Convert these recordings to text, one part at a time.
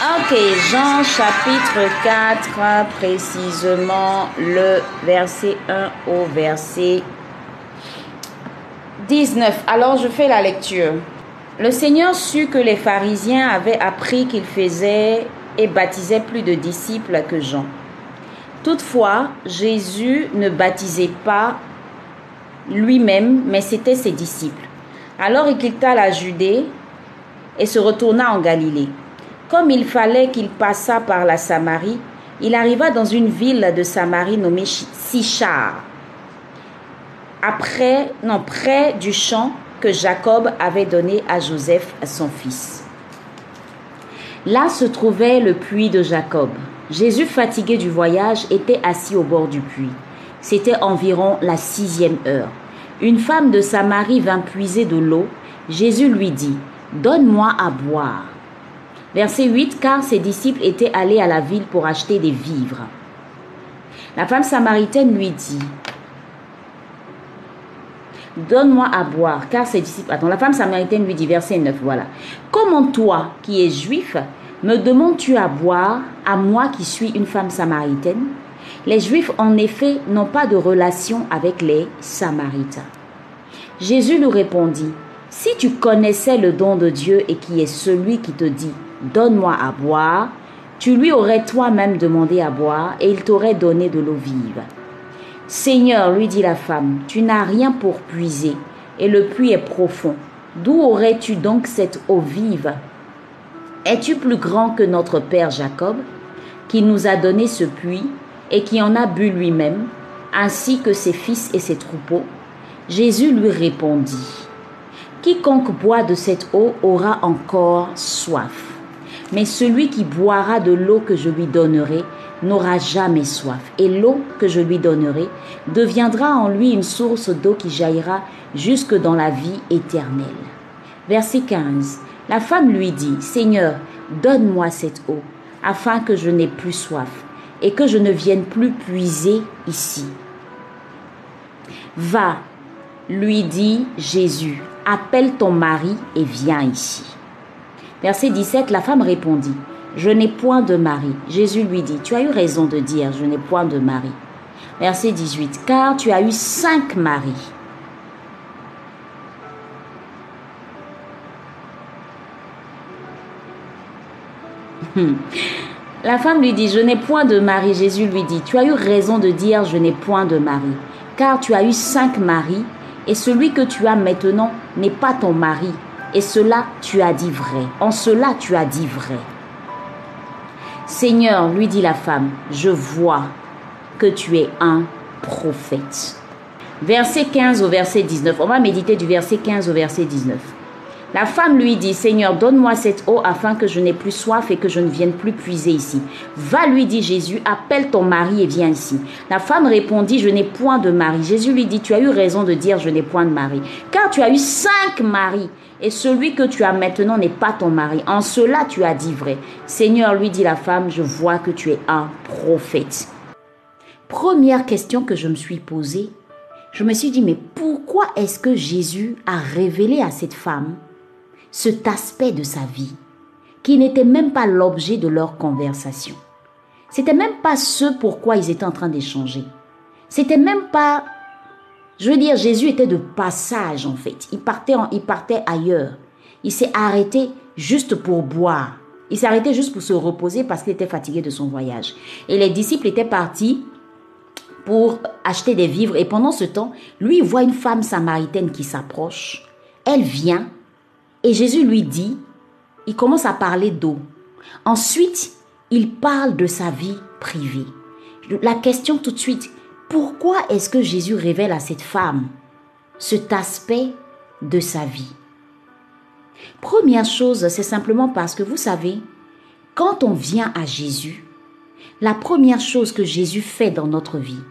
Ok, Jean chapitre 4, précisément le verset 1 au verset 19. Alors je fais la lecture. Le Seigneur sut que les pharisiens avaient appris qu'il faisait et baptisait plus de disciples que Jean. Toutefois, Jésus ne baptisait pas lui-même, mais c'était ses disciples. Alors il quitta la Judée et se retourna en Galilée. Comme il fallait qu'il passât par la Samarie, il arriva dans une ville de Samarie nommée Sichar, après, non, près du champ que Jacob avait donné à Joseph, son fils. Là se trouvait le puits de Jacob. Jésus, fatigué du voyage, était assis au bord du puits. C'était environ la sixième heure. Une femme de Samarie vint puiser de l'eau. Jésus lui dit, Donne-moi à boire. Verset 8, car ses disciples étaient allés à la ville pour acheter des vivres. La femme samaritaine lui dit, Donne-moi à boire, car ses disciples... Attends, la femme samaritaine lui dit, verset 9, voilà. Comment toi, qui es juif, me demandes-tu à boire, à moi qui suis une femme samaritaine? Les juifs, en effet, n'ont pas de relation avec les samaritains. Jésus lui répondit, Si tu connaissais le don de Dieu et qui est celui qui te dit, Donne-moi à boire, tu lui aurais toi-même demandé à boire et il t'aurait donné de l'eau vive. Seigneur, lui dit la femme, tu n'as rien pour puiser, et le puits est profond. D'où aurais-tu donc cette eau vive? Es-tu plus grand que notre Père Jacob, qui nous a donné ce puits et qui en a bu lui-même, ainsi que ses fils et ses troupeaux? Jésus lui répondit, Quiconque boit de cette eau aura encore soif, mais celui qui boira de l'eau que je lui donnerai n'aura jamais soif, et l'eau que je lui donnerai deviendra en lui une source d'eau qui jaillira jusque dans la vie éternelle. Verset 15. La femme lui dit, Seigneur, donne-moi cette eau, afin que je n'ai plus soif, et que je ne vienne plus puiser ici. Va, lui dit Jésus, appelle ton mari et viens ici. Verset 17, la femme répondit, je n'ai point de mari. Jésus lui dit, tu as eu raison de dire, je n'ai point de mari. Verset 18, car tu as eu cinq maris. La femme lui dit, je n'ai point de mari. Jésus lui dit, tu as eu raison de dire, je n'ai point de mari, car tu as eu cinq maris, et celui que tu as maintenant n'est pas ton mari, et cela tu as dit vrai. En cela tu as dit vrai. Seigneur, lui dit la femme, je vois que tu es un prophète. Verset 15 au verset 19. On va méditer du verset 15 au verset 19. La femme lui dit, Seigneur, donne-moi cette eau afin que je n'ai plus soif et que je ne vienne plus puiser ici. Va, lui dit Jésus, appelle ton mari et viens ici. La femme répondit, je n'ai point de mari. Jésus lui dit, tu as eu raison de dire, je n'ai point de mari, car tu as eu cinq maris et celui que tu as maintenant n'est pas ton mari. En cela tu as dit vrai. Seigneur, lui dit la femme, je vois que tu es un prophète. Première question que je me suis posée, je me suis dit, mais pourquoi est-ce que Jésus a révélé à cette femme cet aspect de sa vie qui n'était même pas l'objet de leur conversation? C'était même pas ce pourquoi ils étaient en train d'échanger. C'était même pas je veux dire, Jésus était de passage en fait. Il partait, il partait ailleurs. Il s'est arrêté juste pour boire. Il s'est arrêté juste pour se reposer parce qu'il était fatigué de son voyage. Et les disciples étaient partis pour acheter des vivres. Et pendant ce temps, lui, voit une femme samaritaine qui s'approche. Elle vient et Jésus lui dit, il commence à parler d'eau. Ensuite, il parle de sa vie privée. La question tout de suite, pourquoi est-ce que Jésus révèle à cette femme cet aspect de sa vie? Première chose, c'est simplement parce que vous savez, quand on vient à Jésus, la première chose que Jésus fait dans notre vie,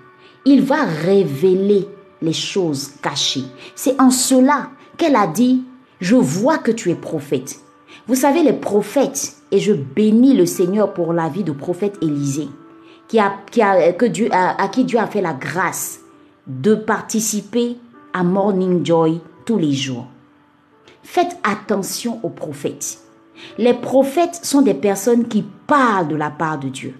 il va révéler les choses cachées. C'est en cela qu'elle a dit, je vois que tu es prophète. Vous savez, les prophètes, et je bénis le Seigneur pour la vie de prophète Élisée a, Dieu, à, qui Dieu a fait la grâce de participer à Morning Joy tous les jours. Faites attention aux prophètes. Les prophètes sont des personnes qui parlent de la part de Dieu.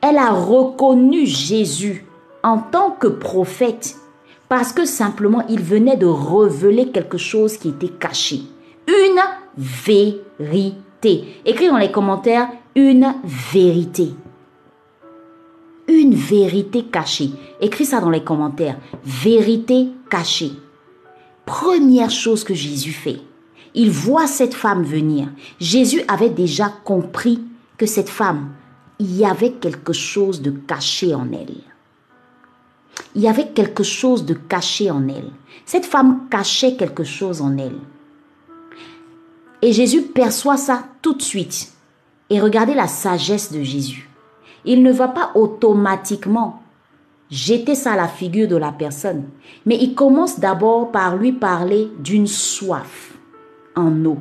Elle a reconnu Jésus en tant que prophète parce que simplement il venait de révéler quelque chose qui était caché. Une vérité. Écris dans les commentaires une vérité. Une vérité cachée. Écris ça dans les commentaires. Vérité cachée. Première chose que Jésus fait. Il voit cette femme venir. Jésus avait déjà compris que cette femme, il y avait quelque chose de caché en elle. Il y avait quelque chose de caché en elle. Cette femme cachait quelque chose en elle. Et Jésus perçoit ça tout de suite. Et regardez la sagesse de Jésus. Il ne va pas automatiquement jeter ça à la figure de la personne, mais il commence d'abord par lui parler d'une soif en eau.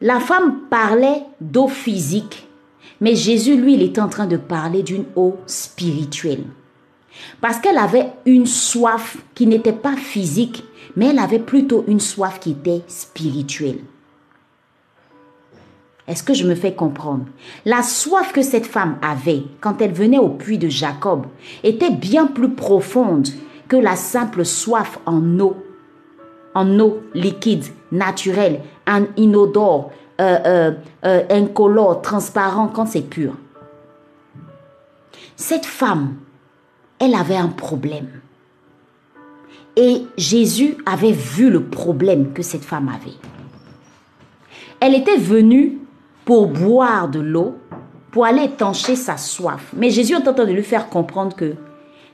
La femme parlait d'eau physique, mais Jésus, lui, il était en train de parler d'une eau spirituelle. Parce qu'elle avait une soif qui n'était pas physique, mais elle avait plutôt une soif qui était spirituelle. Est-ce que je me fais comprendre? La soif que cette femme avait quand elle venait au puits de Jacob était bien plus profonde que la simple soif en eau, en eau liquide, naturelle, inodore, euh, euh, euh, incolore, transparent quand c'est pur. Cette femme, elle avait un problème. Et Jésus avait vu le problème que cette femme avait. Elle était venue pour boire de l'eau, pour aller étancher sa soif. Mais Jésus est en train de lui faire comprendre que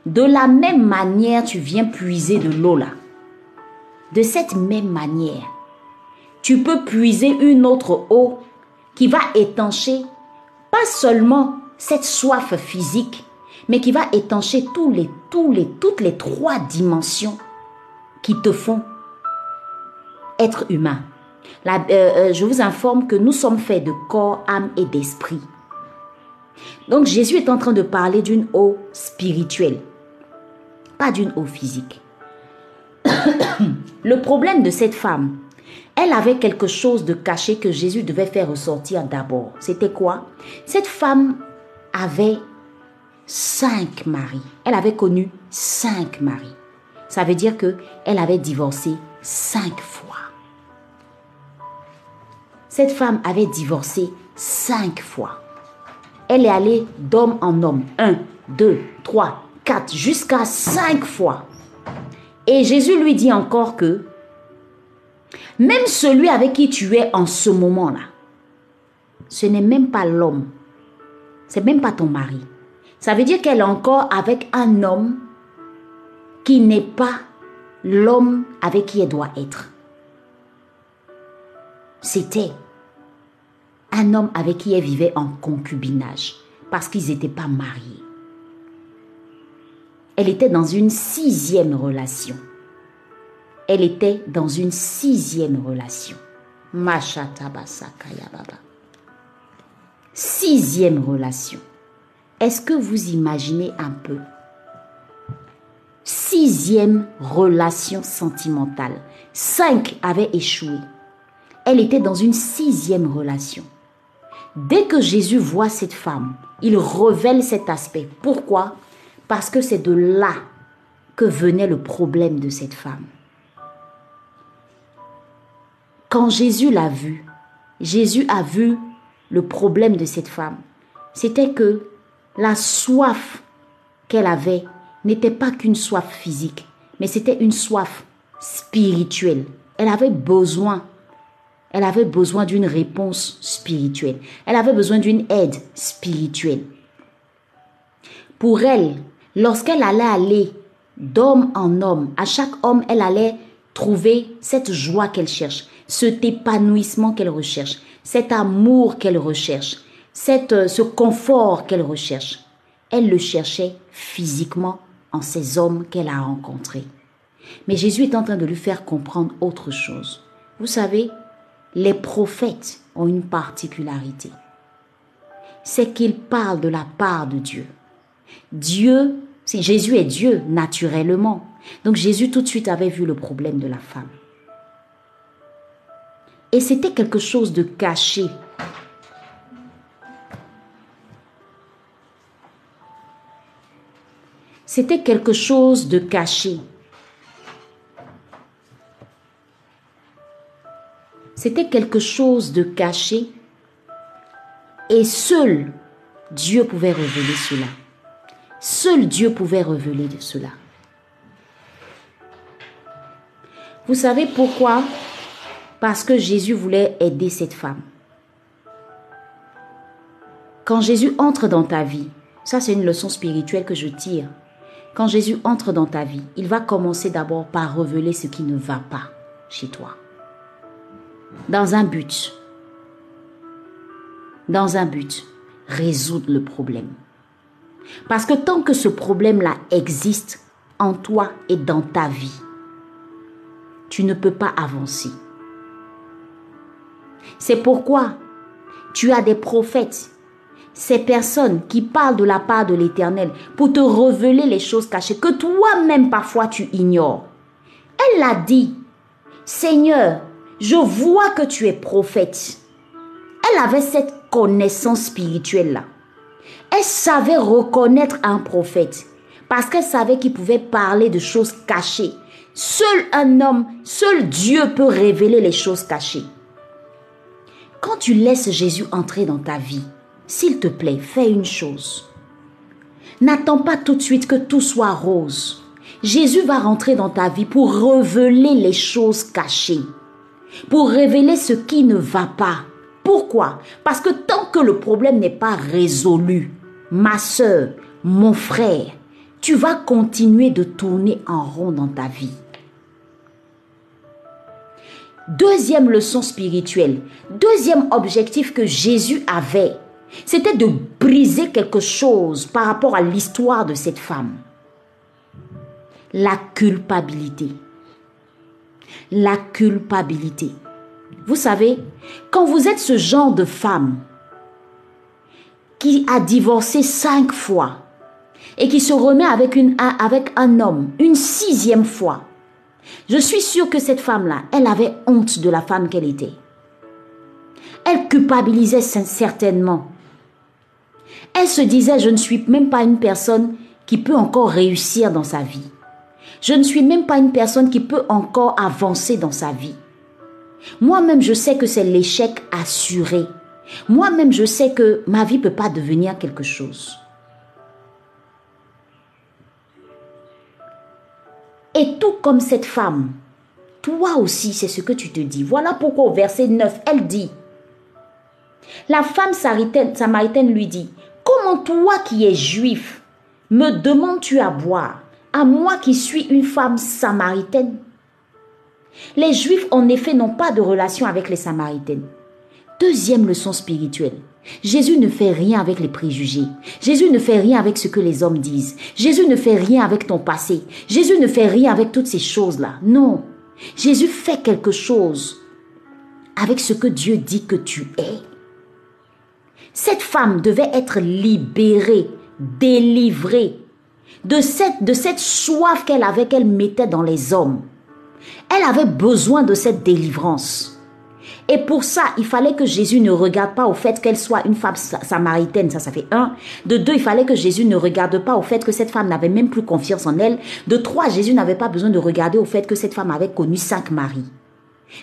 de la même manière tu viens puiser de l'eau là. De cette même manière, tu peux puiser une autre eau qui va étancher pas seulement cette soif physique, mais qui va étancher tous les, tous les, toutes les trois dimensions qui te font être humain. Euh, euh, je vous informe que nous sommes faits de corps, âme et d'esprit. Donc Jésus est en train de parler d'une eau spirituelle, pas d'une eau physique. Le problème de cette femme, elle avait quelque chose de caché que Jésus devait faire ressortir d'abord. C'était quoi? Cette femme avait cinq maris. Elle avait connu cinq maris. Ça veut dire que elle avait divorcé cinq fois. Cette femme avait divorcé cinq fois. Elle est allée d'homme en homme. Un, deux, trois, quatre, jusqu'à cinq fois. Et Jésus lui dit encore que même celui avec qui tu es en ce moment-là, ce n'est même pas l'homme. C'est même pas ton mari. Ça veut dire qu'elle est encore avec un homme qui n'est pas l'homme avec qui elle doit être. C'était un homme avec qui elle vivait en concubinage parce qu'ils n'étaient pas mariés. Elle était dans une sixième relation. Elle était dans une sixième relation. Sixième relation. Est-ce que vous imaginez un peu? Sixième relation sentimentale. Cinq avaient échoué. Elle était dans une sixième relation. Dès que Jésus voit cette femme, il révèle cet aspect. Pourquoi? Parce que c'est de là que venait le problème de cette femme. Quand Jésus l'a vue, Jésus a vu le problème de cette femme. C'était que la soif qu'elle avait n'était pas qu'une soif physique, mais c'était une soif spirituelle. Elle avait besoin, elle avait besoin d'une réponse spirituelle. Elle avait besoin d'une aide spirituelle. Pour elle, lorsqu'elle allait aller d'homme en homme, à chaque homme, elle allait trouver cette joie qu'elle cherche, cet épanouissement qu'elle recherche, cet amour qu'elle recherche, cette, euh, ce confort qu'elle recherche, elle le cherchait physiquement en ces hommes qu'elle a rencontrés. Mais Jésus est en train de lui faire comprendre autre chose. Vous savez, les prophètes ont une particularité. C'est qu'ils parlent de la part de Dieu. Dieu, si Jésus est Dieu naturellement. Donc Jésus tout de suite avait vu le problème de la femme. Et c'était quelque chose de caché. C'était quelque chose de caché. C'était quelque chose de caché. Et seul Dieu pouvait révéler cela. Seul Dieu pouvait révéler cela. Vous savez pourquoi? Parce que Jésus voulait aider cette femme. Quand Jésus entre dans ta vie, ça c'est une leçon spirituelle que je tire. Quand Jésus entre dans ta vie, il va commencer d'abord par révéler ce qui ne va pas chez toi. Dans un but. Dans un but. Résoudre le problème. Parce que tant que ce problème-là existe en toi et dans ta vie, tu ne peux pas avancer. C'est pourquoi tu as des prophètes, ces personnes qui parlent de la part de l'Éternel pour te révéler les choses cachées que toi-même parfois tu ignores. Elle l'a dit, Seigneur, je vois que tu es prophète. Elle avait cette connaissance spirituelle-là. Elle savait reconnaître un prophète parce qu'elle savait qu'il pouvait parler de choses cachées Seul un homme, seul Dieu peut révéler les choses cachées. Quand tu laisses Jésus entrer dans ta vie, s'il te plaît, fais une chose. N'attends pas tout de suite que tout soit rose. Jésus va rentrer dans ta vie pour révéler les choses cachées, pour révéler ce qui ne va pas. Pourquoi? Parce que tant que le problème n'est pas résolu, ma soeur, mon frère, tu vas continuer de tourner en rond dans ta vie. Deuxième leçon spirituelle, deuxième objectif que Jésus avait, c'était de briser quelque chose par rapport à l'histoire de cette femme. La culpabilité. La culpabilité. Vous savez, quand vous êtes ce genre de femme qui a divorcé cinq fois et qui se remet avec, un homme une sixième fois, je suis sûre que cette femme-là, elle avait honte de la femme qu'elle était. Elle culpabilisait certainement. Elle se disait, je ne suis même pas une personne qui peut encore réussir dans sa vie. Je ne suis même pas une personne qui peut encore avancer dans sa vie. Moi-même, je sais que c'est l'échec assuré. Moi-même, je sais que ma vie ne peut pas devenir quelque chose. Et tout comme cette femme, toi aussi, c'est ce que tu te dis. Voilà pourquoi au verset 9, elle dit, la femme samaritaine, lui dit, comment toi qui es juif, me demandes-tu à boire, à moi qui suis une femme samaritaine Les juifs, en effet, n'ont pas de relation avec les samaritaines. Deuxième leçon spirituelle. Jésus ne fait rien avec les préjugés. Jésus ne fait rien avec ce que les hommes disent. Jésus ne fait rien avec ton passé. Jésus ne fait rien avec toutes ces choses-là. Non. Jésus fait quelque chose avec ce que Dieu dit que tu es. Cette femme devait être libérée, délivrée de cette, de soif qu'elle avait, qu'elle mettait dans les hommes. Elle avait besoin de cette délivrance. Et pour ça, il fallait que Jésus ne regarde pas au fait qu'elle soit une femme samaritaine, ça, ça fait un. De deux, il fallait que Jésus ne regarde pas au fait que cette femme n'avait même plus confiance en elle. De trois, Jésus n'avait pas besoin de regarder au fait que cette femme avait connu cinq maris.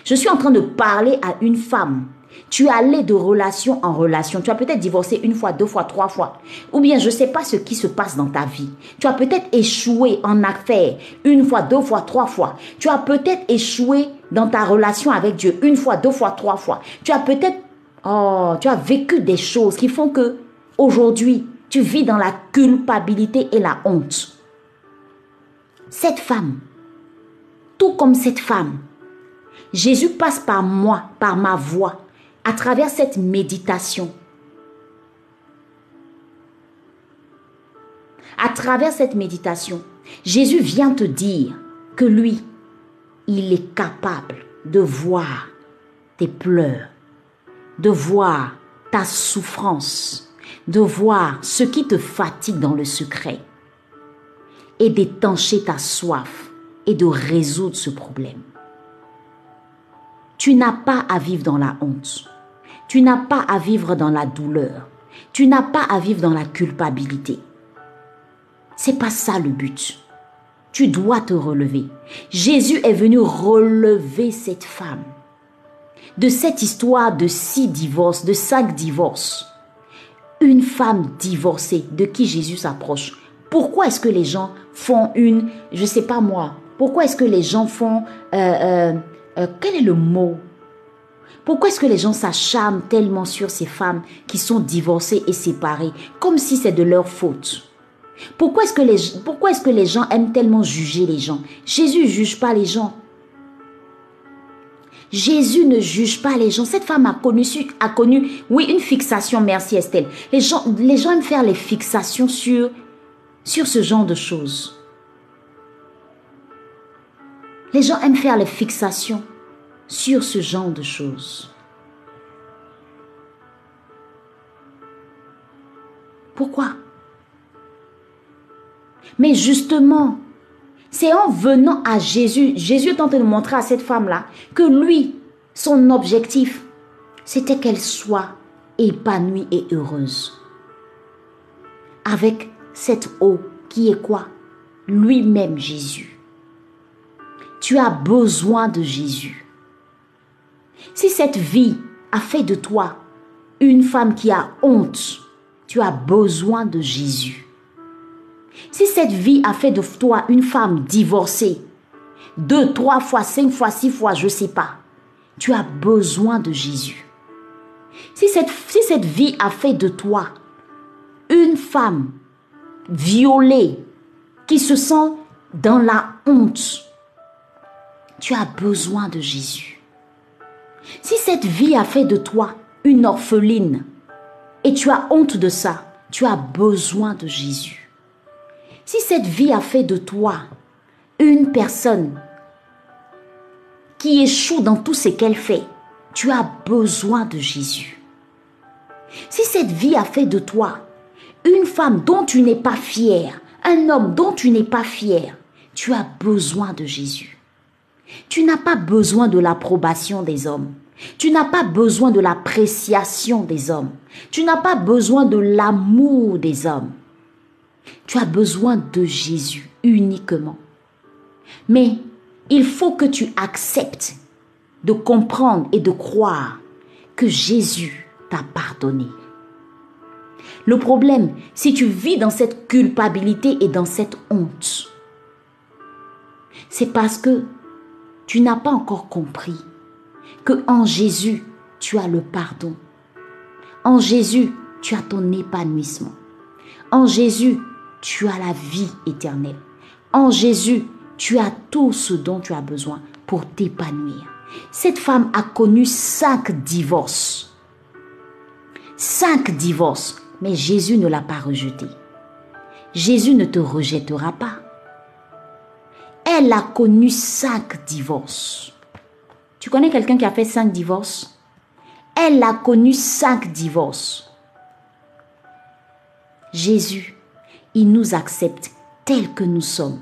Je suis en train de parler à une femme tu allé de relation en relation. Tu as peut-être divorcé une fois, deux fois, trois fois. Ou bien je ne sais pas ce qui se passe dans ta vie. Tu as peut-être échoué en affaires une fois, deux fois, trois fois. Tu as peut-être échoué dans ta relation avec Dieu une fois, deux fois, trois fois. Tu as peut-être, oh, tu as vécu des choses qui font que aujourd'hui, tu vis dans la culpabilité et la honte. Cette femme, tout comme cette femme, Jésus passe par moi, par ma voix, à travers cette méditation, à travers cette méditation, Jésus vient te dire que lui, il est capable de voir tes pleurs, de voir ta souffrance, de voir ce qui te fatigue dans le secret et d'étancher ta soif et de résoudre ce problème. Tu n'as pas à vivre dans la honte. Tu n'as pas à vivre dans la douleur. Tu n'as pas à vivre dans la culpabilité. C'est pas ça le but. Tu dois te relever. Jésus est venu relever cette femme de cette histoire de six divorces, de cinq divorces. Une femme divorcée de qui Jésus s'approche. Pourquoi est-ce que les gens font une, je sais pas moi, pourquoi est-ce que les gens font, euh, euh, euh, quel est le mot Pourquoi est-ce que les gens s'acharnent tellement sur ces femmes qui sont divorcées et séparées, comme si c'est de leur faute? Pourquoi est-ce que, les, gens aiment tellement juger les gens? Jésus ne juge pas les gens. Jésus ne juge pas les gens. Cette femme a connu, a connu oui, une fixation. Merci Estelle. Les gens, les gens aiment faire les fixations sur, sur ce genre de choses. Les gens aiment faire les fixations sur ce genre de choses. Pourquoi? Mais justement, c'est en venant à Jésus, Jésus est en train de montrer à cette femme-là que lui, son objectif, c'était qu'elle soit épanouie et heureuse. Avec cette eau qui est quoi? Lui-même Jésus. Tu as besoin de Jésus. Si cette vie a fait de toi une femme qui a honte, tu as besoin de Jésus. Si cette vie a fait de toi une femme divorcée, deux, trois fois, cinq fois, six fois, je ne sais pas, tu as besoin de Jésus. Si cette, si cette vie a fait de toi une femme violée, qui se sent dans la honte, tu as besoin de Jésus. Si cette vie a fait de toi une orpheline et tu as honte de ça, tu as besoin de Jésus. Si cette vie a fait de toi une personne qui échoue dans tout ce qu'elle fait, tu as besoin de Jésus. Si cette vie a fait de toi une femme dont tu n'es pas fier, un homme dont tu n'es pas fier, tu as besoin de Jésus. Tu n'as pas besoin de l'approbation des hommes. Tu n'as pas besoin de l'appréciation des hommes. Tu n'as pas besoin de l'amour des hommes. Tu as besoin de Jésus uniquement. Mais il faut que tu acceptes de comprendre et de croire que Jésus t'a pardonné. Le problème, si tu vis dans cette culpabilité et dans cette honte, c'est parce que tu n'as pas encore compris que en Jésus, tu as le pardon. En Jésus, tu as ton épanouissement. En Jésus, tu as la vie éternelle. En Jésus, tu as tout ce dont tu as besoin pour t'épanouir. Cette femme a connu cinq divorces. Cinq divorces, mais Jésus ne l'a pas rejeté. Jésus ne te rejettera pas. Elle a connu cinq divorces. Tu connais quelqu'un qui a fait cinq divorces? Elle a connu cinq divorces. Jésus il nous accepte tels que nous sommes.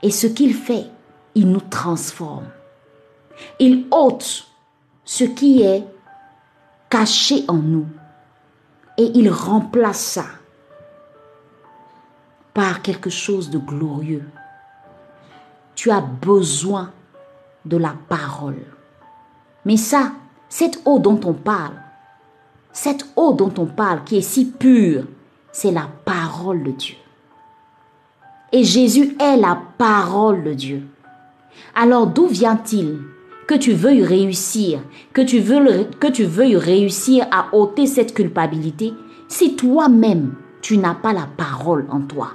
Et ce qu'il fait, il nous transforme. Il ôte ce qui est caché en nous et il remplace ça par quelque chose de glorieux. Tu as besoin de la parole. Mais ça, cette eau dont on parle, cette eau dont on parle qui est si pure, c'est la parole de Dieu. Et Jésus est la parole de Dieu. Alors d'où vient-il que tu veuilles réussir, que tu, veux, que tu veuilles réussir à ôter cette culpabilité si toi-même tu n'as pas la parole en toi?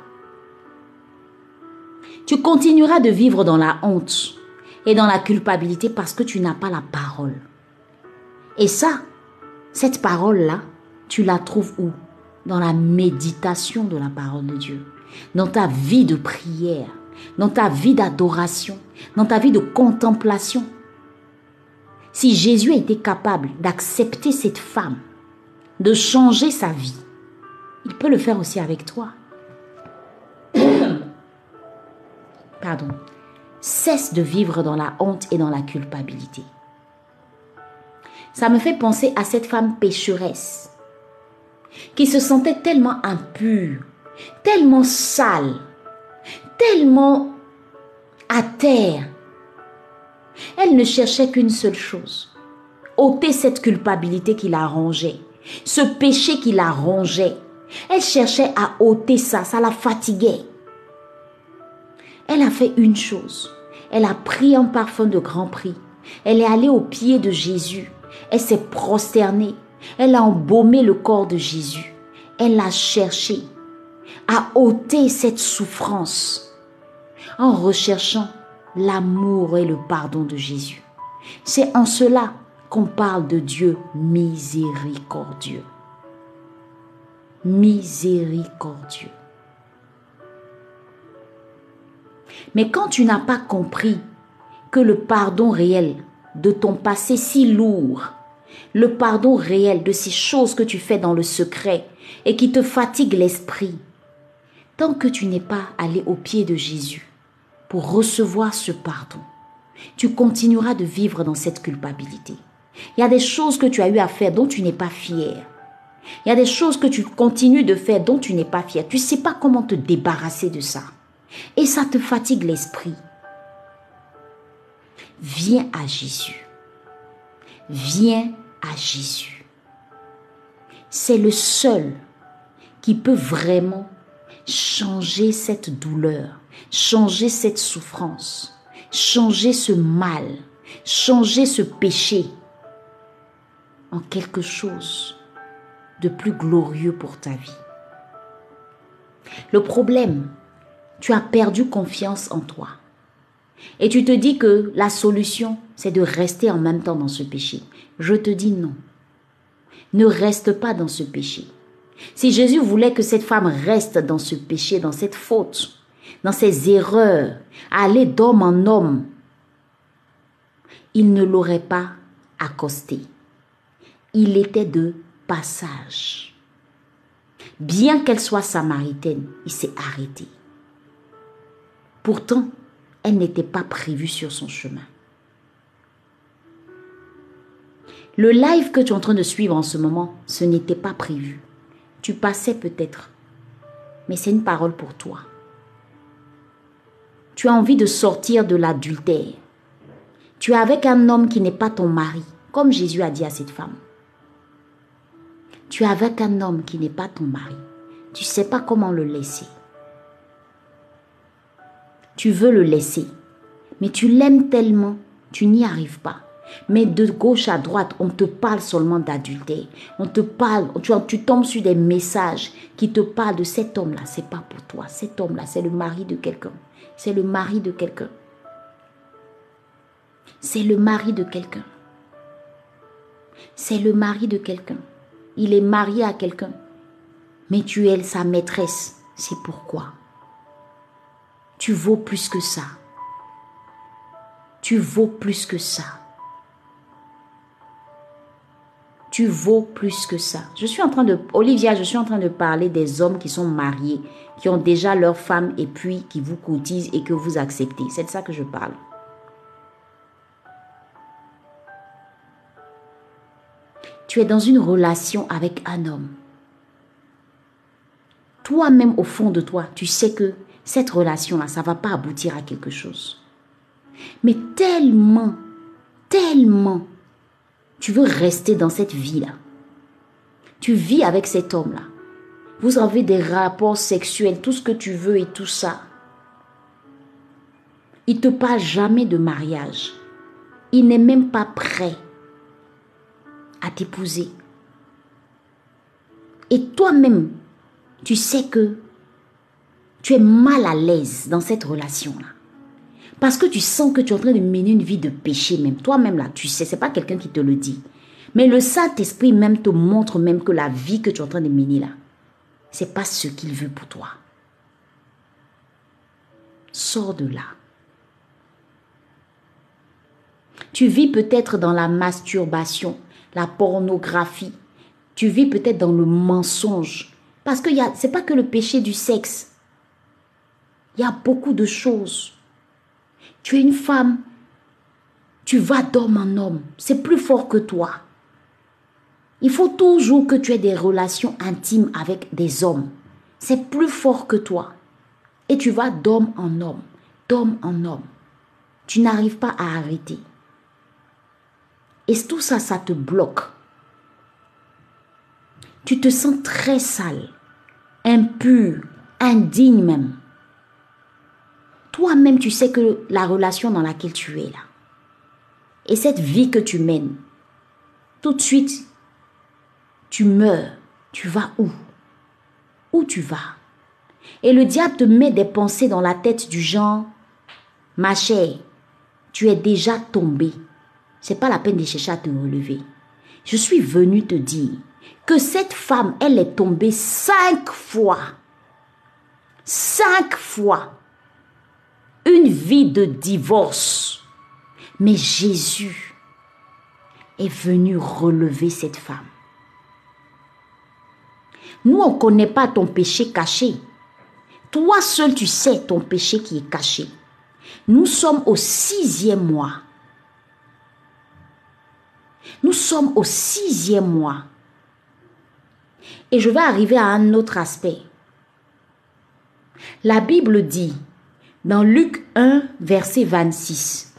Tu continueras de vivre dans la honte et dans la culpabilité parce que tu n'as pas la parole. Et ça, cette parole-là, tu la trouves où? Dans la méditation de la parole de Dieu, dans ta vie de prière, dans ta vie d'adoration, dans ta vie de contemplation. Si Jésus a été capable d'accepter cette femme, de changer sa vie, il peut le faire aussi avec toi. Pardon. Cesse de vivre dans la honte et dans la culpabilité. Ça me fait penser à cette femme pécheresse qui se sentait tellement impure, tellement sale, tellement à terre. Elle ne cherchait qu'une seule chose, ôter cette culpabilité qui la rongeait, ce péché qui la rongeait. Elle cherchait à ôter ça, ça la fatiguait. Elle a fait une chose, elle a pris un parfum de grand prix, elle est allée au pied de Jésus, elle s'est prosternée, elle a embaumé le corps de Jésus, elle a cherché à ôter cette souffrance en recherchant l'amour et le pardon de Jésus. C'est en cela qu'on parle de Dieu miséricordieux. Miséricordieux. Mais quand tu n'as pas compris que le pardon réel de ton passé si lourd, le pardon réel de ces choses que tu fais dans le secret et qui te fatiguent l'esprit, tant que tu n'es pas allé au pied de Jésus pour recevoir ce pardon, tu continueras de vivre dans cette culpabilité. Il y a des choses que tu as eu à faire dont tu n'es pas fier. Il y a des choses que tu continues de faire dont tu n'es pas fier. Tu ne sais pas comment te débarrasser de ça. Et ça te fatigue l'esprit. Viens à Jésus. Viens à Jésus. C'est le seul qui peut vraiment changer cette douleur, changer cette souffrance, changer ce mal, changer ce péché en quelque chose de plus glorieux pour ta vie. Le problème, tu as perdu confiance en toi. Et tu te dis que la solution, c'est de rester en même temps dans ce péché. Je te dis non. Ne reste pas dans ce péché. Si Jésus voulait que cette femme reste dans ce péché, dans cette faute, dans ses erreurs, aller d'homme en homme, il ne l'aurait pas accosté. Il était de passage. Bien qu'elle soit samaritaine, il s'est arrêté. Pourtant, elle n'était pas prévue sur son chemin. Le live que tu es en train de suivre en ce moment, ce n'était pas prévu. Tu passais peut-être, mais c'est une parole pour toi. Tu as envie de sortir de l'adultère. Tu es avec un homme qui n'est pas ton mari, comme Jésus a dit à cette femme. Tu es avec un homme qui n'est pas ton mari. Tu ne sais pas comment le laisser tu veux le laisser. Mais tu l'aimes tellement, tu n'y arrives pas. Mais de gauche à droite, on te parle seulement d'adultère. On te parle, tu, tu tombes sur des messages qui te parlent de cet homme-là. C'est pas pour toi. Cet homme-là, c'est le mari de quelqu'un. C'est le mari de quelqu'un. C'est le mari de quelqu'un. C'est le mari de quelqu'un. Il est marié à quelqu'un. Mais tu es sa maîtresse. C'est pourquoi? Tu vaux plus que ça. Tu vaux plus que ça. Tu vaux plus que ça. Je suis en train de, Olivia, je suis en train de parler des hommes qui sont mariés, qui ont déjà leur femme et puis qui vous cotisent et que vous acceptez. C'est de ça que je parle. Tu es dans une relation avec un homme. Toi-même, au fond de toi, tu sais que cette relation-là, ça ne va pas aboutir à quelque chose. Mais tellement, tellement, tu veux rester dans cette vie-là. Tu vis avec cet homme-là. Vous avez des rapports sexuels, tout ce que tu veux et tout ça. Il te parle jamais de mariage. Il n'est même pas prêt à t'épouser. Et toi-même, tu sais que tu es mal à l'aise dans cette relation-là. Parce que tu sens que tu es en train de mener une vie de péché même. Toi-même là, tu sais, c'est pas quelqu'un qui te le dit. Mais le Saint-Esprit même te montre même que la vie que tu es en train de mener là, c'est pas ce qu'il veut pour toi. Sors de là. Tu vis peut-être dans la masturbation, la pornographie. Tu vis peut-être dans le mensonge. Parce que ce n'est pas que le péché du sexe. Y a beaucoup de choses. Tu es une femme. Tu vas d'homme en homme. C'est plus fort que toi. Il faut toujours que tu aies des relations intimes avec des hommes. C'est plus fort que toi. Et tu vas d'homme en homme, d'homme en homme. Tu n'arrives pas à arrêter. Et tout ça, ça te bloque. Tu te sens très sale, impur, indigne même. Toi-même, tu sais que la relation dans laquelle tu es là, et cette vie que tu mènes, tout de suite, tu meurs. Tu vas où? Où tu vas? Et le diable te met des pensées dans la tête du genre, ma chère, tu es déjà tombé. C'est pas la peine de chercher à te relever. Je suis venu te dire que cette femme, elle est tombée cinq fois. Cinq fois. Une vie de divorce. Mais Jésus est venu relever cette femme. Nous, on ne connaît pas ton péché caché. Toi seul, tu sais ton péché qui est caché. Nous sommes au sixième mois. Nous sommes au sixième mois. Et je vais arriver à un autre aspect. La Bible dit dans Luc 1, verset 26.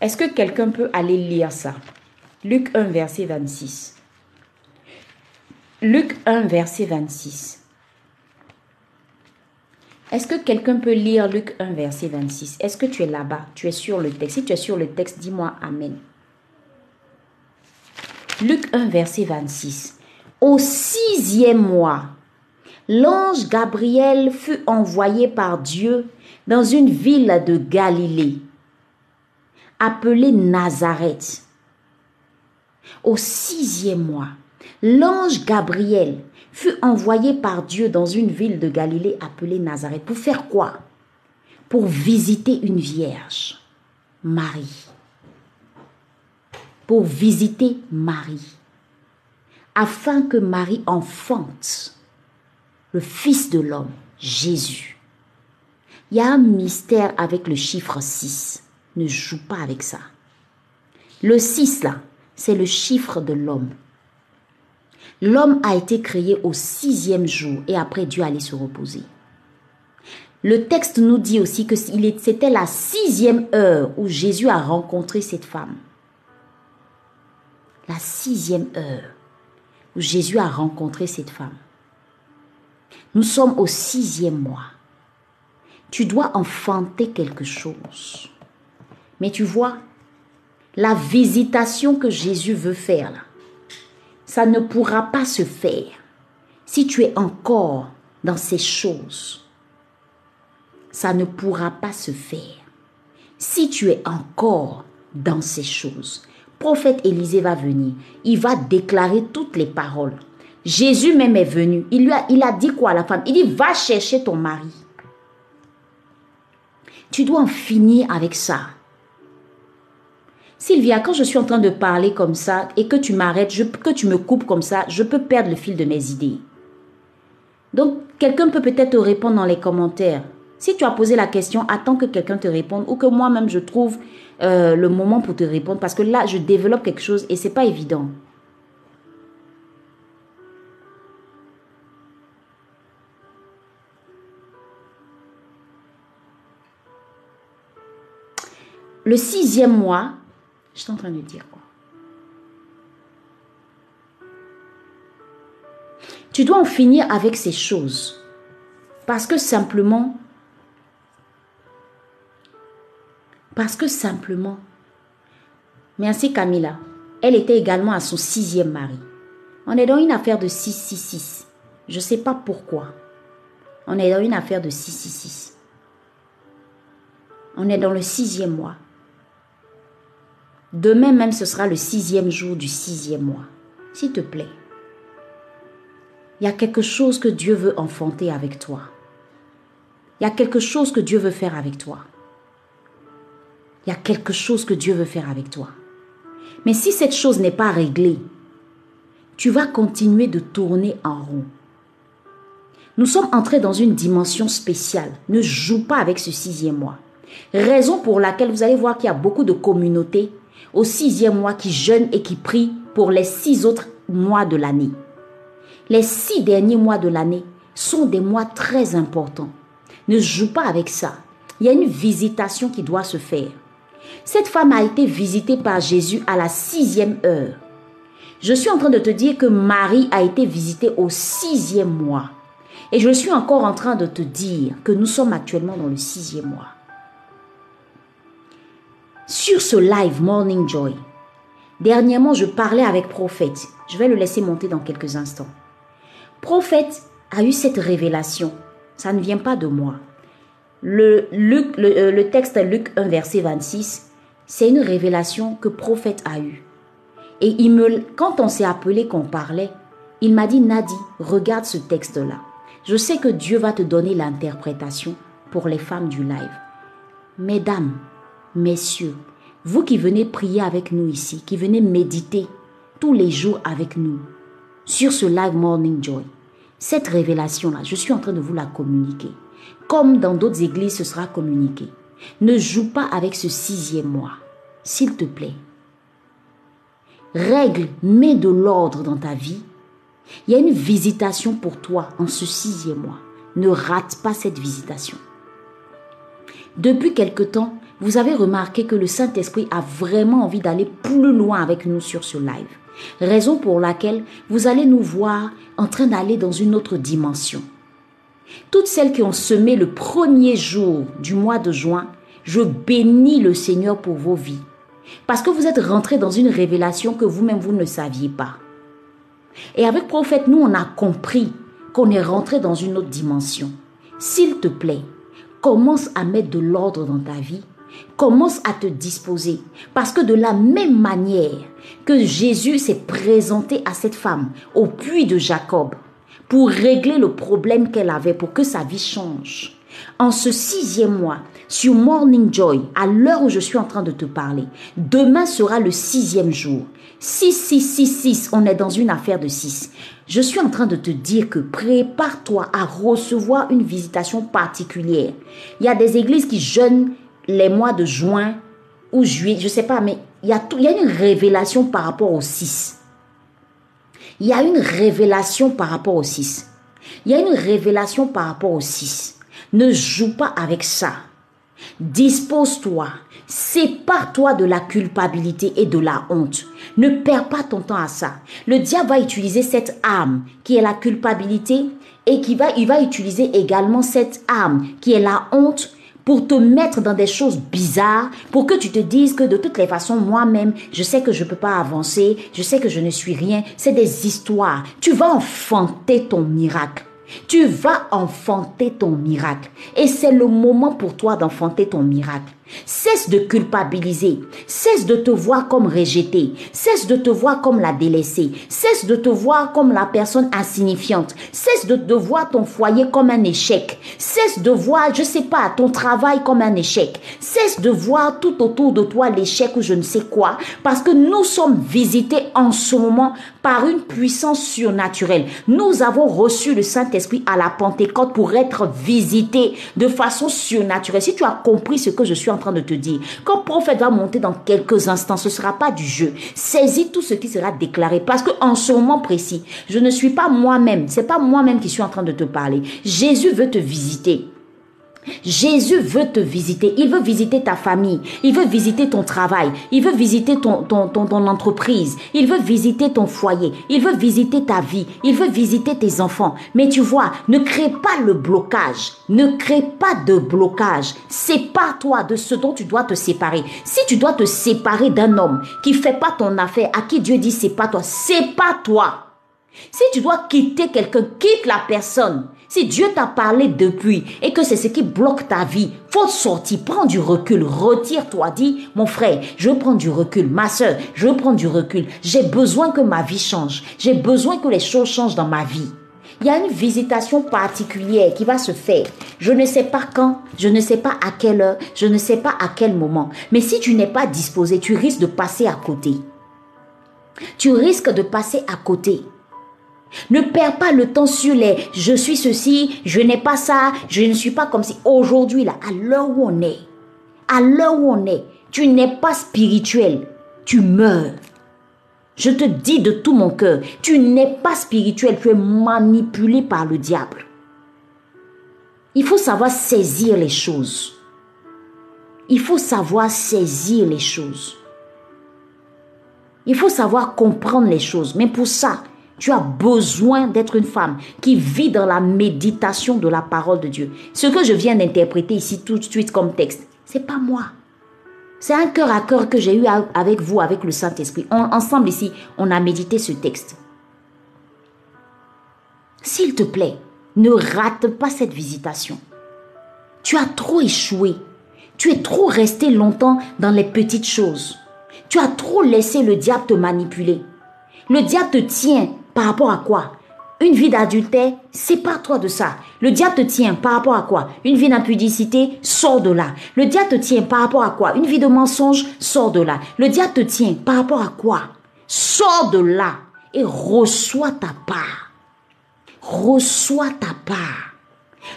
Est-ce que quelqu'un peut aller lire ça? Luc 1, verset 26. Luc 1, verset 26. Est-ce que quelqu'un peut lire Luc 1, verset 26 Est-ce que tu es là-bas? Tu es sur le texte Si tu es sur le texte, dis-moi Amen. Luc 1, verset 26. Au sixième mois, l'ange Gabriel fut envoyé par Dieu dans une ville de Galilée, appelée Nazareth. Au sixième mois, l'ange Gabriel fut envoyé par Dieu dans une ville de Galilée appelée Nazareth. Pour faire quoi? Pour visiter une vierge, Marie. Pour visiter Marie. Afin que Marie enfante le Fils de l'homme, Jésus. Il y a un mystère avec le chiffre 6. Ne joue pas avec ça. Le 6 là, c'est le chiffre de l'homme. L'homme a été créé au sixième jour et après Dieu allait se reposer. Le texte nous dit aussi que c'était la sixième heure où Jésus a rencontré cette femme. La sixième heure où Jésus a rencontré cette femme. Nous sommes au sixième mois. Tu dois enfanter quelque chose. Mais tu vois, la visitation que Jésus veut faire là, ça ne pourra pas se faire si tu es encore dans ces choses. Ça ne pourra pas se faire si tu es encore dans ces choses. Prophète Élisée va venir. Il va déclarer toutes les paroles. Jésus même est venu. Il, lui a, il a dit quoi à la femme? Il dit, va chercher ton mari. Tu dois en finir avec ça. Sylvia, quand je suis en train de parler comme ça et que tu m'arrêtes, que tu me coupes comme ça, je peux perdre le fil de mes idées. Donc, quelqu'un peut peut-être te répondre dans les commentaires. Si tu as posé la question, attends que quelqu'un te réponde ou que moi-même je trouve euh, le moment pour te répondre parce que là, je développe quelque chose et c'est pas évident. Le sixième mois, je suis en train de dire quoi Tu dois en finir avec ces choses. Parce que simplement, parce que simplement, merci Camilla, elle était également à son sixième mari. On est dans une affaire de 666. Je ne sais pas pourquoi. On est dans une affaire de 666. On est dans le sixième mois. Demain même, ce sera le sixième jour du sixième mois. S'il te plaît. Il y a quelque chose que Dieu veut enfanter avec toi. Il y a quelque chose que Dieu veut faire avec toi. Il y a quelque chose que Dieu veut faire avec toi. Mais si cette chose n'est pas réglée, tu vas continuer de tourner en rond. Nous sommes entrés dans une dimension spéciale. Ne joue pas avec ce sixième mois. Raison pour laquelle vous allez voir qu'il y a beaucoup de communautés au sixième mois qui jeûnent et qui prient pour les six autres mois de l'année. Les six derniers mois de l'année sont des mois très importants. Ne joue pas avec ça. Il y a une visitation qui doit se faire. Cette femme a été visitée par Jésus à la sixième heure. Je suis en train de te dire que Marie a été visitée au sixième mois. Et je suis encore en train de te dire que nous sommes actuellement dans le sixième mois. Sur ce live Morning Joy, dernièrement, je parlais avec Prophète. Je vais le laisser monter dans quelques instants. Prophète a eu cette révélation. Ça ne vient pas de moi. Le, Luc, le, euh, texte Luc 1, verset 26, c'est une révélation que Prophète a eue. Et il me, quand on s'est appelé, qu'on parlait, il m'a dit, Nadi, regarde ce texte-là. Je sais que Dieu va te donner l'interprétation pour les femmes du live. Mesdames, messieurs, vous qui venez prier avec nous ici, qui venez méditer tous les jours avec nous sur ce live Morning Joy, cette révélation-là, je suis en train de vous la communiquer. Comme dans d'autres églises, ce sera communiqué. Ne joue pas avec ce sixième mois, s'il te plaît. Règle, mets de l'ordre dans ta vie il y a une visitation pour toi en ce sixième mois. Ne rate pas cette visitation. Depuis quelque temps, vous avez remarqué que le Saint-Esprit a vraiment envie d'aller plus loin avec nous sur ce live. Raison pour laquelle vous allez nous voir en train d'aller dans une autre dimension. Toutes celles qui ont semé le premier jour du mois de juin, je bénis le Seigneur pour vos vies. Parce que vous êtes rentrés dans une révélation que vous-même vous ne saviez pas. Et avec prophète, nous, on a compris qu'on est rentré dans une autre dimension. S'il te plaît, commence à mettre de l'ordre dans ta vie. Commence à te disposer. Parce que de la même manière que Jésus s'est présenté à cette femme au puits de Jacob pour régler le problème qu'elle avait, pour que sa vie change. En ce sixième mois, sur Morning Joy, à l'heure où je suis en train de te parler, demain sera le sixième jour. 6, 6, 6, 6, on est dans une affaire de 6. Je suis en train de te dire que prépare-toi à recevoir une visitation particulière. Il y a des églises qui jeûnent les mois de juin ou juillet, je ne sais pas, mais il y, a une révélation par rapport au 6. Il y a une révélation par rapport au 6. Il y a une révélation par rapport au 6. Ne joue pas avec ça. Dispose-toi. Sépare-toi de la culpabilité et de la honte. Ne perds pas ton temps à ça. Le diable va utiliser cette âme qui est la culpabilité et qui va, il va utiliser également cette âme qui est la honte pour te mettre dans des choses bizarres, pour que tu te dises que de toutes les façons, moi-même, je sais que je ne peux pas avancer, je sais que je ne suis rien. C'est des histoires. Tu vas enfanter ton miracle. Tu vas enfanter ton miracle. Et c'est le moment pour toi d'enfanter ton miracle. Cesse de culpabiliser. Cesse de te voir comme rejeté. Cesse de te voir comme la délaissée. Cesse de te voir comme la personne insignifiante. Cesse de, te voir ton foyer comme un échec. Cesse de voir, je sais pas, ton travail comme un échec. Cesse de voir tout autour de toi l'échec ou je ne sais quoi. Parce que nous sommes visités en ce moment par une puissance surnaturelle. Nous avons reçu le Saint-Esprit à la Pentecôte pour être visités de façon surnaturelle. Si tu as compris ce que je suis en train de te dire. Quand prophète va monter dans quelques instants, ce ne sera pas du jeu. Saisis tout ce qui sera déclaré. Parce qu'en ce moment précis, je ne suis pas moi-même. C'est pas moi-même qui suis en train de te parler. Jésus veut te visiter. Jésus veut te visiter. Il veut visiter ta famille. Il veut visiter ton travail. Il veut visiter ton, entreprise. Il veut visiter ton foyer. Il veut visiter ta vie. Il veut visiter tes enfants. Mais tu vois, ne crée pas le blocage. Ne crée pas de blocage. Sépare-toi de ce dont tu dois te séparer. Si tu dois te séparer d'un homme qui fait pas ton affaire, à qui Dieu dit c'est pas toi, c'est pas toi. Si tu dois quitter quelqu'un, quitte la personne. Si Dieu t'a parlé depuis et que c'est ce qui bloque ta vie, faut sortir, prends du recul, retire-toi, dis, mon frère, je prends du recul, ma soeur, je prends du recul. J'ai besoin que ma vie change. J'ai besoin que les choses changent dans ma vie. Il y a une visitation particulière qui va se faire. Je ne sais pas quand, je ne sais pas à quelle heure, je ne sais pas à quel moment. Mais si tu n'es pas disposé, tu risques de passer à côté. Tu risques de passer à côté. Ne perds pas le temps sur les je suis ceci, je n'ai pas ça, je ne suis pas comme si. Aujourd'hui, là, à l'heure où on est, à l'heure où on est, tu n'es pas spirituel, tu meurs. Je te dis de tout mon cœur, tu n'es pas spirituel, tu es manipulé par le diable. Il faut savoir saisir les choses. Il faut savoir saisir les choses. Il faut savoir comprendre les choses. Mais pour ça, tu as besoin d'être une femme qui vit dans la méditation de la parole de Dieu. Ce que je viens d'interpréter ici tout de suite comme texte, c'est pas moi. C'est un cœur à cœur que j'ai eu avec vous, avec le Saint-Esprit. Ensemble ici, on a médité ce texte. S'il te plaît, ne rate pas cette visitation. Tu as trop échoué. Tu es trop resté longtemps dans les petites choses. Tu as trop laissé le diable te manipuler. Le diable te tient par rapport à quoi? Une vie d'adultère, sépare-toi de ça. Le diable te tient par rapport à quoi? Une vie d'impudicité, sors de là. Le diable te tient par rapport à quoi? Une vie de mensonge, sors de là. Le diable te tient par rapport à quoi? Sors de là et reçois ta part. Reçois ta part.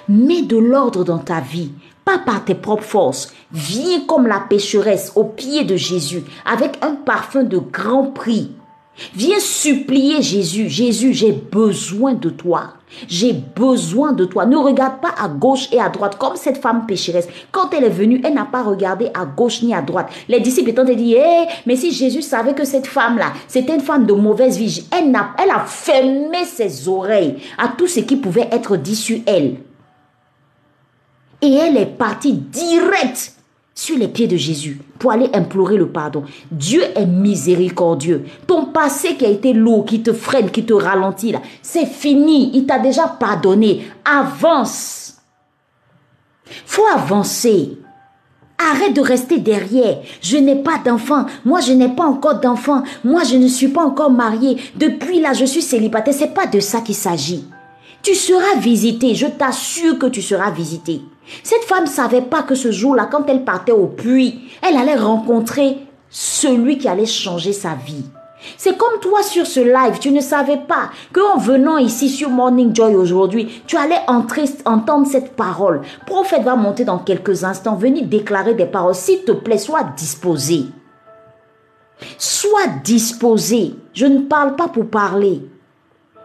Mets de l'ordre dans ta vie, pas par tes propres forces. Viens comme la pécheresse au pied de Jésus avec un parfum de grand prix Viens supplier Jésus. Jésus, j'ai besoin de toi. J'ai besoin de toi. Ne regarde pas à gauche et à droite comme cette femme pécheresse. Quand elle est venue, elle n'a pas regardé à gauche ni à droite. Les disciples étant dit, hé, mais si Jésus savait que cette femme-là, c'était une femme de mauvaise vie, elle a, elle a fermé ses oreilles à tout ce qui pouvait être dit sur elle. Et elle est partie direct sur les pieds de Jésus pour aller implorer le pardon. Dieu est miséricordieux. Ton passé qui a été lourd, qui te freine, qui te ralentit, là, c'est fini. Il t'a déjà pardonné. Avance. Faut avancer. Arrête de rester derrière. Je n'ai pas d'enfant. Moi, je n'ai pas encore d'enfant. Moi, je ne suis pas encore mariée. Depuis là, je suis célibataire. C'est pas de ça qu'il s'agit. Tu seras visité. Je t'assure que tu seras visité. Cette femme savait pas que ce jour-là, quand elle partait au puits, elle allait rencontrer celui qui allait changer sa vie. C'est comme toi sur ce live, tu ne savais pas qu'en venant ici sur Morning Joy aujourd'hui, tu allais entrer, entendre cette parole. Prophète va monter dans quelques instants, venir déclarer des paroles. S'il te plaît, sois disposé. Sois disposé. Je ne parle pas pour parler.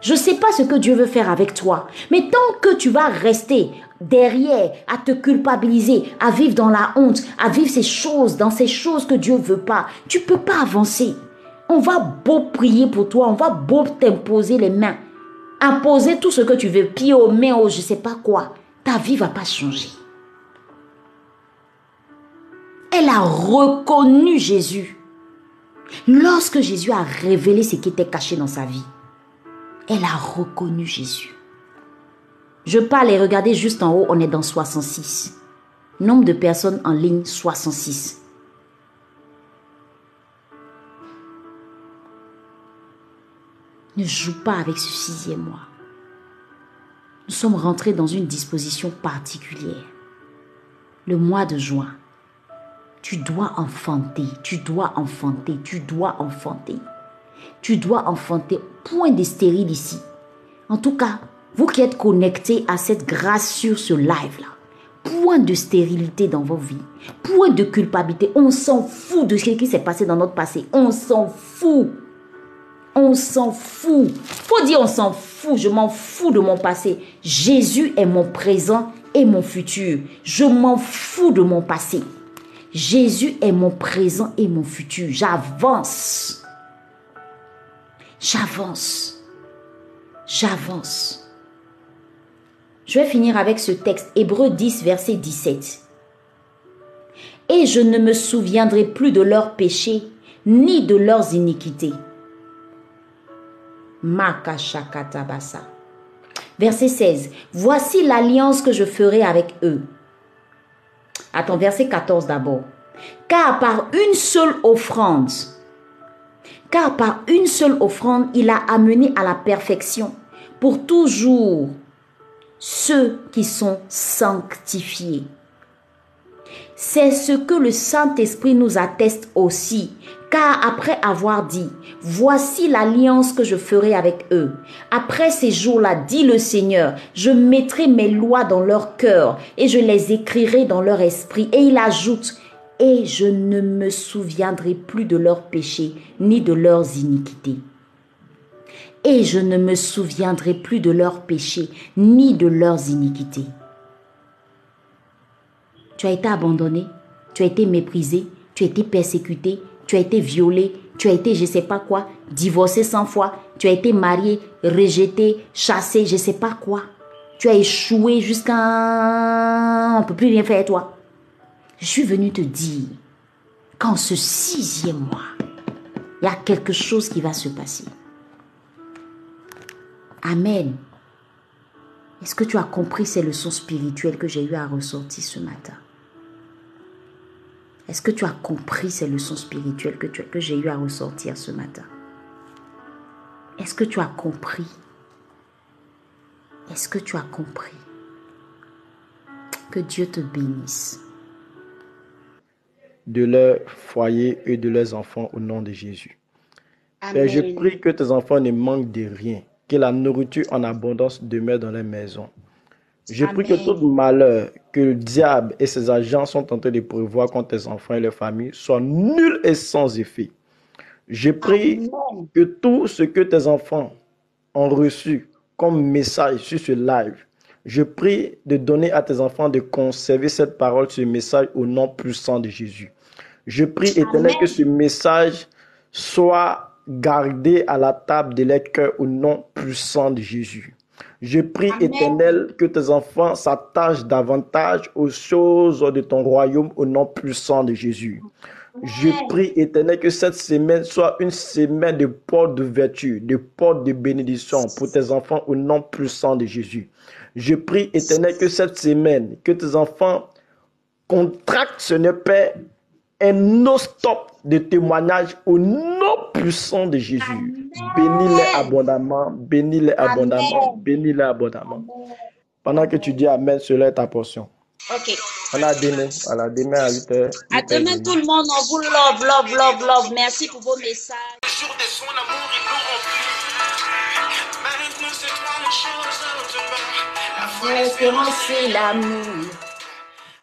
Je ne sais pas ce que Dieu veut faire avec toi. Mais tant que tu vas rester derrière à te culpabiliser, à vivre dans la honte, à vivre ces choses, dans ces choses que Dieu veut pas, tu peux pas avancer. On va beau prier pour toi, on va beau t'imposer les mains, imposer tout ce que tu veux, pied aux mains, ou je sais pas quoi. Ta vie va pas changer. Elle a reconnu Jésus. Lorsque Jésus a révélé ce qui était caché dans sa vie, elle a reconnu Jésus. Je parle et regardez juste en haut, on est dans 66. Nombre de personnes en ligne, 66. Ne joue pas avec ce sixième mois. Nous sommes rentrés dans une disposition particulière. Le mois de juin. Tu dois enfanter, tu dois enfanter, tu dois enfanter. Tu dois enfanter. Point de stérile ici. En tout cas, vous qui êtes connectés à cette grâce sur ce live-là, point de stérilité dans vos vies, point de culpabilité. On s'en fout de ce qui s'est passé dans notre passé. On s'en fout. On s'en fout. Faut dire on s'en fout. Je m'en fous de mon passé. Jésus est mon présent et mon futur. Je m'en fous de mon passé. Jésus est mon présent et mon futur. J'avance. J'avance. J'avance. Je vais finir avec ce texte, Hébreu 10, verset 17. Et je ne me souviendrai plus de leurs péchés, ni de leurs iniquités. Makashakatabasa. Verset 16. Voici l'alliance que je ferai avec eux. Attends, verset 14 d'abord. Car par une seule offrande, car par une seule offrande, il a amené à la perfection pour toujours ceux qui sont sanctifiés. C'est ce que le Saint-Esprit nous atteste aussi, car après avoir dit, voici l'alliance que je ferai avec eux. Après ces jours-là, dit le Seigneur, je mettrai mes lois dans leur cœur et je les écrirai dans leur esprit. Et il ajoute, et je ne me souviendrai plus de leurs péchés ni de leurs iniquités. Et je ne me souviendrai plus de leurs péchés ni de leurs iniquités. Tu as été abandonné, tu as été méprisé, tu as été persécuté, tu as été violé, tu as été je ne sais pas quoi, divorcé cent fois, tu as été marié, rejeté, chassé, je ne sais pas quoi. Tu as échoué jusqu'à... On ne peut plus rien faire toi. Je suis venu te dire qu'en ce sixième mois, il y a quelque chose qui va se passer. Amen. Est-ce que tu as compris ces leçons spirituelles que j'ai eu à ressortir ce matin? Est-ce que tu as compris ces leçons spirituelles que, que j'ai eu à ressortir ce matin? Est-ce que tu as compris? Est-ce que tu as compris? Que Dieu te bénisse de leur foyer et de leurs enfants au nom de Jésus. Père, je prie que tes enfants ne manquent de rien, que la nourriture en abondance demeure dans les maisons. Je prie que tout malheur que le diable et ses agents sont en train de prévoir contre tes enfants et leurs familles soit nul et sans effet. Je prie que tout ce que tes enfants ont reçu comme message sur ce live, je prie de donner à tes enfants de conserver cette parole, ce message au nom puissant de Jésus. Je prie, éternel, que ce message soit gardé à la table de leur cœur au nom puissant de Jésus. Je prie, éternel, que tes enfants s'attachent davantage aux choses de ton royaume au nom puissant de Jésus. Je prie, éternel, que cette semaine soit une semaine de porte de vertu, de porte de bénédiction pour tes enfants au nom puissant de Jésus. Je prie, éternel, que cette semaine, que tes enfants contractent ce n'est pas un non-stop de témoignage au nom puissant de Jésus. Bénis-les abondamment, bénis-les abondamment, bénis-les abondamment. Pendant que tu dis Amen, cela est ta portion. Ok. On a demain, voilà, demain à 8 h À demain tout le monde, on vous love, love, love, love. Merci pour vos messages. L'espérance, c'est l'amour.